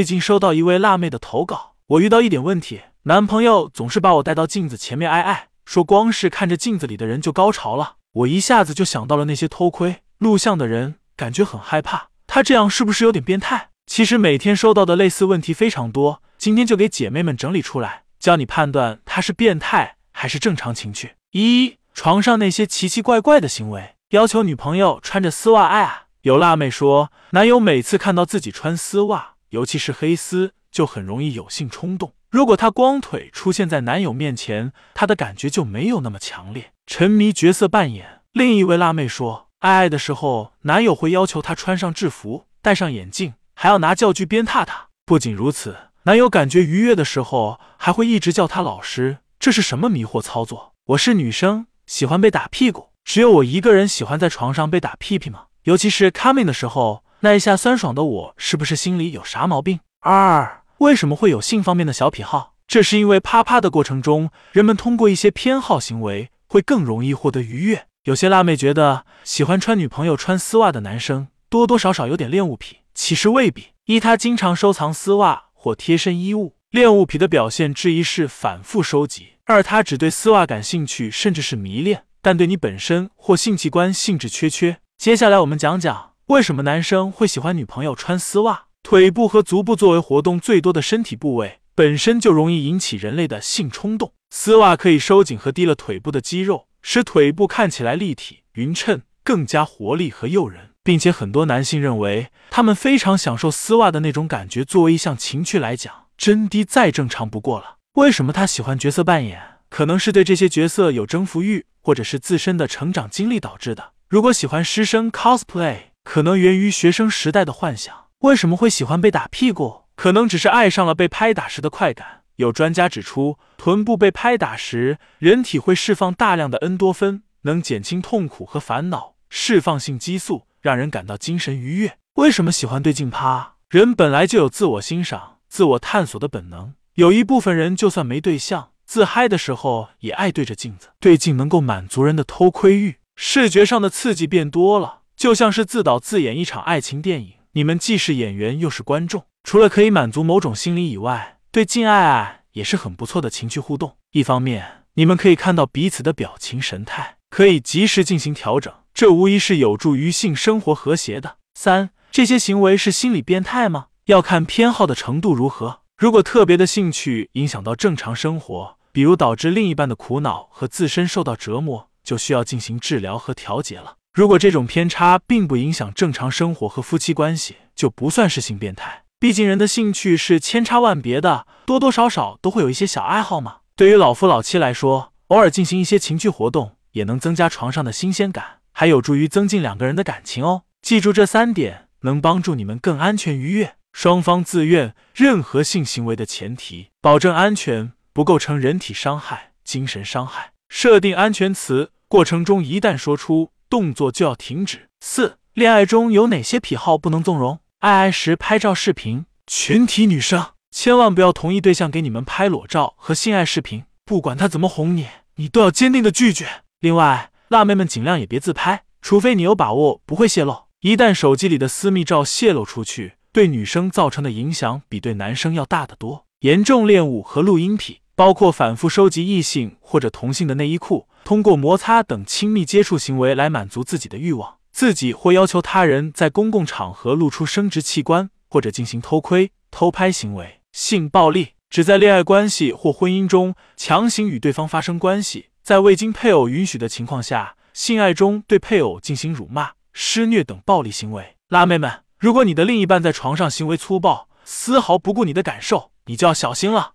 最近收到一位辣妹的投稿，我遇到一点问题，男朋友总是把我带到镜子前面挨爱，说光是看着镜子里的人就高潮了。我一下子就想到了那些偷窥录像的人，感觉很害怕。他这样是不是有点变态？其实每天收到的类似问题非常多，今天就给姐妹们整理出来，教你判断他是变态还是正常情趣。一、床上那些奇奇怪怪的行为，要求女朋友穿着丝袜爱啊。有辣妹说，男友每次看到自己穿丝袜，尤其是黑丝，就很容易有性冲动。如果她光腿出现在男友面前，她的感觉就没有那么强烈。沉迷角色扮演。另一位辣妹说，爱爱的时候，男友会要求她穿上制服，戴上眼镜，还要拿教具鞭挞她。不仅如此，男友感觉愉悦的时候，还会一直叫她老师。这是什么迷惑操作？我是女生，喜欢被打屁股，只有我一个人喜欢在床上被打屁屁吗？尤其是 coming 的时候，那一下酸爽的我，是不是心里有啥毛病？二，为什么会有性方面的小癖好？这是因为啪啪的过程中，人们通过一些偏好行为，会更容易获得愉悦。有些辣妹觉得，喜欢穿女朋友穿丝袜的男生，多多少少有点恋物癖。其实未必，一他经常收藏丝袜或贴身衣物，恋物癖的表现之一是反复收集；二他只对丝袜感兴趣，甚至是迷恋，但对你本身或性器官兴致缺缺。接下来我们讲讲为什么男生会喜欢女朋友穿丝袜。腿部和足部作为活动最多的身体部位，本身就容易引起人类的性冲动。丝袜可以收紧和低了腿部的肌肉，使腿部看起来立体匀称，更加活力和诱人，并且很多男性认为他们非常享受丝袜的那种感觉。作为一项情趣来讲，真低再正常不过了。为什么他喜欢角色扮演？可能是对这些角色有征服欲，或者是自身的成长经历导致的。如果喜欢师生 cosplay，可能源于学生时代的幻想。为什么会喜欢被打屁股？可能只是爱上了被拍打时的快感。有专家指出，臀部被拍打时，人体会释放大量的恩多芬，能减轻痛苦和烦恼，释放性激素，让人感到精神愉悦。为什么喜欢对镜趴？人本来就有自我欣赏、自我探索的本能。有一部分人就算没对象，自嗨的时候也爱对着镜子。对镜能够满足人的偷窥欲。视觉上的刺激变多了，就像是自导自演一场爱情电影。你们既是演员又是观众，除了可以满足某种心理以外，对敬爱爱也是很不错的情趣互动。一方面，你们可以看到彼此的表情神态，可以及时进行调整，这无疑是有助于性生活和谐的。三，这些行为是心理变态吗？要看偏好的程度如何。如果特别的兴趣影响到正常生活，比如导致另一半的苦恼和自身受到折磨。就需要进行治疗和调节了。如果这种偏差并不影响正常生活和夫妻关系，就不算是性变态。毕竟人的兴趣是千差万别的，多多少少都会有一些小爱好嘛。对于老夫老妻来说，偶尔进行一些情趣活动，也能增加床上的新鲜感，还有助于增进两个人的感情哦。记住这三点，能帮助你们更安全愉悦。双方自愿，任何性行为的前提，保证安全，不构成人体伤害、精神伤害。设定安全词，过程中一旦说出，动作就要停止。四、恋爱中有哪些癖好不能纵容？爱爱时拍照视频，全体女生千万不要同意对象给你们拍裸照和性爱视频，不管他怎么哄你，你都要坚定的拒绝。另外，辣妹们尽量也别自拍，除非你有把握不会泄露。一旦手机里的私密照泄露出去，对女生造成的影响比对男生要大得多。严重恋物和录音癖。包括反复收集异性或者同性的内衣裤，通过摩擦等亲密接触行为来满足自己的欲望，自己或要求他人在公共场合露出生殖器官，或者进行偷窥、偷拍行为。性暴力指在恋爱关系或婚姻中强行与对方发生关系，在未经配偶允许的情况下，性爱中对配偶进行辱骂、施虐等暴力行为。辣妹们，如果你的另一半在床上行为粗暴，丝毫不顾你的感受，你就要小心了。